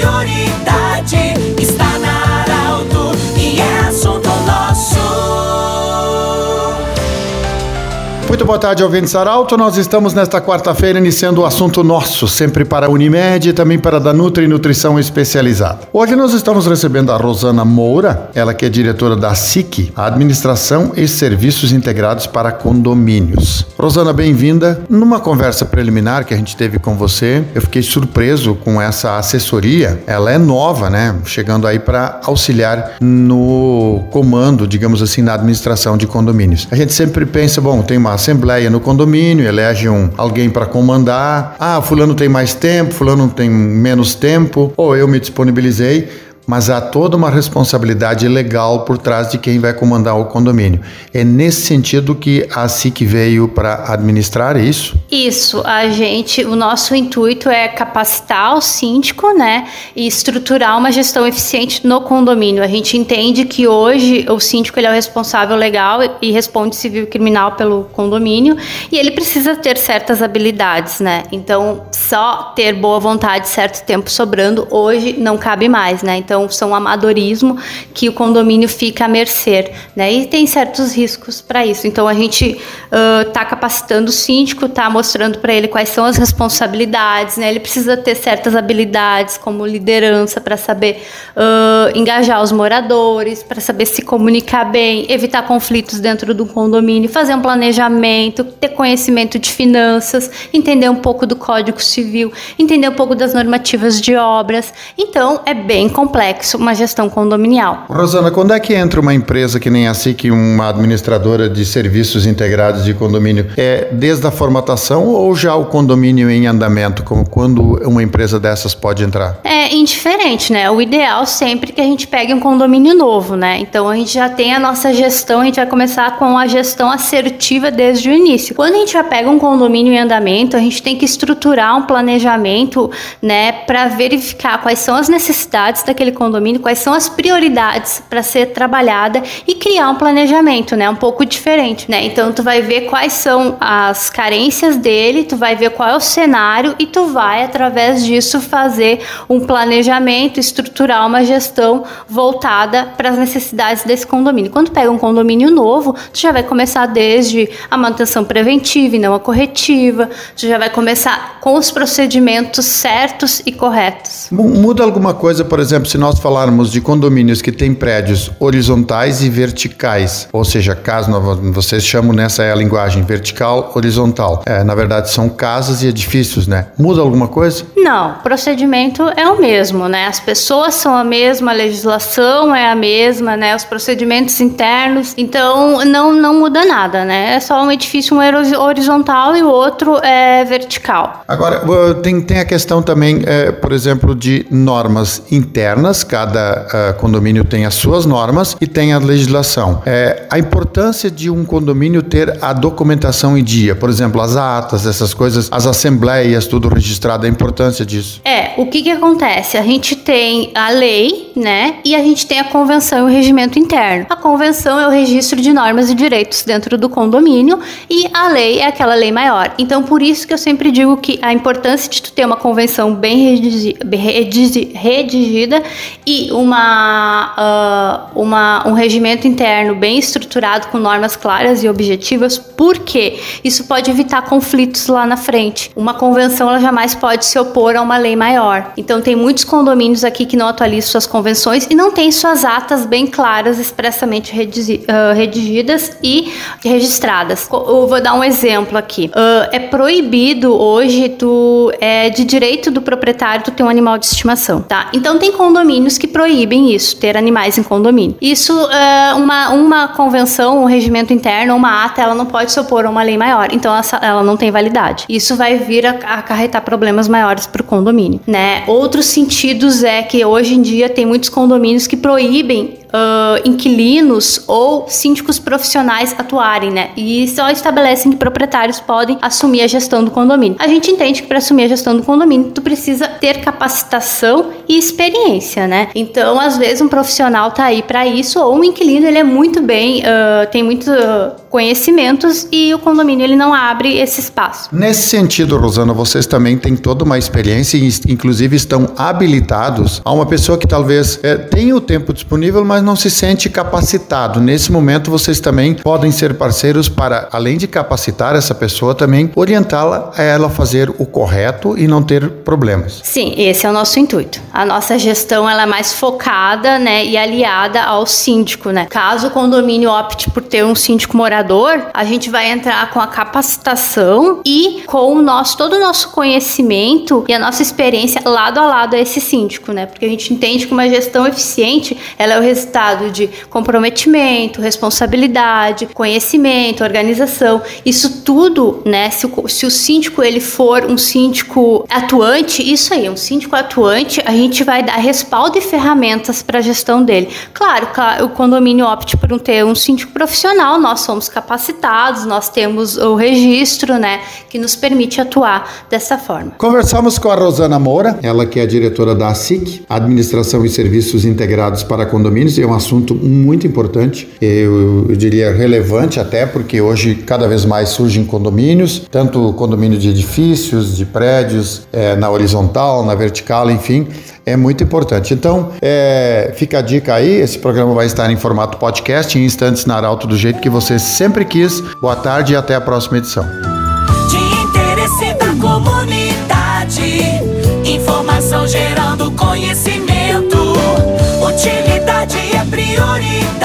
prioridade boa tarde, ouvintes Arauto. Nós estamos nesta quarta-feira iniciando o assunto nosso, sempre para a Unimed e também para a Danutri Nutrição Especializada. Hoje nós estamos recebendo a Rosana Moura, ela que é diretora da SIC, Administração e Serviços Integrados para Condomínios. Rosana, bem-vinda. Numa conversa preliminar que a gente teve com você, eu fiquei surpreso com essa assessoria. Ela é nova, né? Chegando aí para auxiliar no comando, digamos assim, na administração de condomínios. A gente sempre pensa, bom, tem uma assembleia no condomínio, elege um, alguém para comandar. Ah, fulano tem mais tempo, fulano tem menos tempo, ou eu me disponibilizei mas há toda uma responsabilidade legal por trás de quem vai comandar o condomínio. É nesse sentido que a SIC veio para administrar isso? Isso, a gente, o nosso intuito é capacitar o síndico, né, e estruturar uma gestão eficiente no condomínio. A gente entende que hoje o síndico ele é o responsável legal e responde civil e criminal pelo condomínio, e ele precisa ter certas habilidades, né? Então, só ter boa vontade, certo tempo sobrando, hoje não cabe mais, né? Então, são amadorismo que o condomínio fica à mercê, né? E tem certos riscos para isso. Então, a gente está uh, capacitando o síndico, está mostrando para ele quais são as responsabilidades, né? Ele precisa ter certas habilidades, como liderança, para saber uh, engajar os moradores, para saber se comunicar bem, evitar conflitos dentro do condomínio, fazer um planejamento, ter conhecimento de finanças, entender um pouco do Código Civil, entender um pouco das normativas de obras. Então, é bem complexo uma gestão condominial. Rosana, quando é que entra uma empresa que nem a SIC, uma administradora de serviços integrados de condomínio? É desde a formatação ou já o condomínio em andamento? Como quando uma empresa dessas pode entrar? É indiferente, né? O ideal sempre que a gente pegue um condomínio novo, né? Então a gente já tem a nossa gestão, a gente vai começar com a gestão assertiva desde o início. Quando a gente já pega um condomínio em andamento, a gente tem que estruturar um planejamento, né, para verificar quais são as necessidades daquele condomínio, quais são as prioridades para ser trabalhada e criar um planejamento, né, um pouco diferente, né? Então tu vai ver quais são as carências dele, tu vai ver qual é o cenário e tu vai através disso fazer um planejamento, estruturar uma gestão voltada para as necessidades desse condomínio. Quando pega um condomínio novo, tu já vai começar desde a manutenção preventiva e não a corretiva, tu já vai começar com os procedimentos certos e corretos. Muda alguma coisa, por exemplo, se nós falarmos de condomínios que têm prédios horizontais e verticais, ou seja, caso vocês chamam nessa é a linguagem vertical, horizontal. É, na verdade são casas e edifícios, né? Muda alguma coisa? Não, o procedimento é o mesmo, né? As pessoas são a mesma, a legislação é a mesma, né? Os procedimentos internos, então não não muda nada, né? É só um edifício um horizontal e o outro é vertical. Agora, tem, tem a questão também, é, por exemplo, de normas internas, cada uh, condomínio tem as suas normas e tem a legislação. É, a importância de um condomínio ter a documentação em dia, por exemplo, as atas, essas coisas, as assembleias, tudo registrado, a importância disso. É, o que que acontece? A gente tem a lei, né, e a gente tem a convenção e o regimento interno. A convenção é o registro de normas e direitos dentro do condomínio e a lei é aquela lei maior. Então, por isso que eu sempre digo que a importância de tu ter uma convenção bem redigida e uma, uh, uma, um regimento interno bem estruturado com normas claras e objetivas, porque isso pode evitar conflitos lá na frente. Uma convenção ela jamais pode se opor a uma lei maior. Então tem muitos condomínios aqui que não atualizam suas convenções e não têm suas atas bem claras, expressamente uh, redigidas e registradas. Eu vou dar um exemplo aqui. Uh, é proibido hoje tu é de direito do proprietário ter um animal de estimação, tá? Então tem condomínios que proíbem isso, ter animais em condomínio. Isso é uma, uma convenção, um regimento interno, uma ata, ela não pode se opor a uma lei maior. Então essa, ela não tem validade. Isso vai vir a, a acarretar problemas maiores para o condomínio, né? Outros sentidos é que hoje em dia tem muitos condomínios que proíbem uh, inquilinos ou síndicos profissionais atuarem, né? E só estabelecem que proprietários podem assumir a gestão do condomínio. A gente entende que para assumir a gestão do condomínio, tu precisa ter capacitação e experiência, né? Então, às vezes, um profissional tá aí para isso, ou um inquilino, ele é muito bem uh, tem muitos conhecimentos e o condomínio ele não abre esse espaço. Nesse sentido, Rosana, vocês também têm toda uma experiência e inclusive estão habilitados a uma pessoa que talvez é, tenha o tempo disponível, mas não se sente capacitado. Nesse momento, vocês também podem ser parceiros para, além de capacitar essa pessoa, também orientá-la a ela fazer o correto e não ter problemas. Sim, esse é o nosso intuito. A nossa gestão ela é mais focada, né, e aliada ao síndico, né? Caso o condomínio opte por ter um síndico morador, a gente vai entrar com a capacitação e com o nosso todo o nosso conhecimento e a nossa experiência lado a lado a esse síndico, né? Porque a gente entende que uma gestão eficiente, ela é o resultado de comprometimento, responsabilidade, conhecimento, organização. Isso tudo, né, se o, se o síndico ele for um síndico atuante, isso aí, um síndico atuante, a gente vai dar respaldo e ferramentas para a gestão dele. Claro, o condomínio opte por um ter um síndico profissional, nós somos capacitados, nós temos o registro, né, que nos permite atuar dessa forma. Conversamos com a Rosana Moura, ela que é diretora da ASIC, Administração e Serviços Integrados para Condomínios, é um assunto muito importante, eu, eu diria relevante até porque hoje cada vez mais surgem condomínios, tanto condomínio de edifícios, de prédios, é, na horizontal, na vertical, enfim, é muito importante. Então, é, fica a dica aí, esse programa vai estar em formato podcast, em instantes na Arauto, do jeito que você sempre quis. Boa tarde e até a próxima edição. De interesse da comunidade, informação gerando conhecimento, utilidade é prioridade.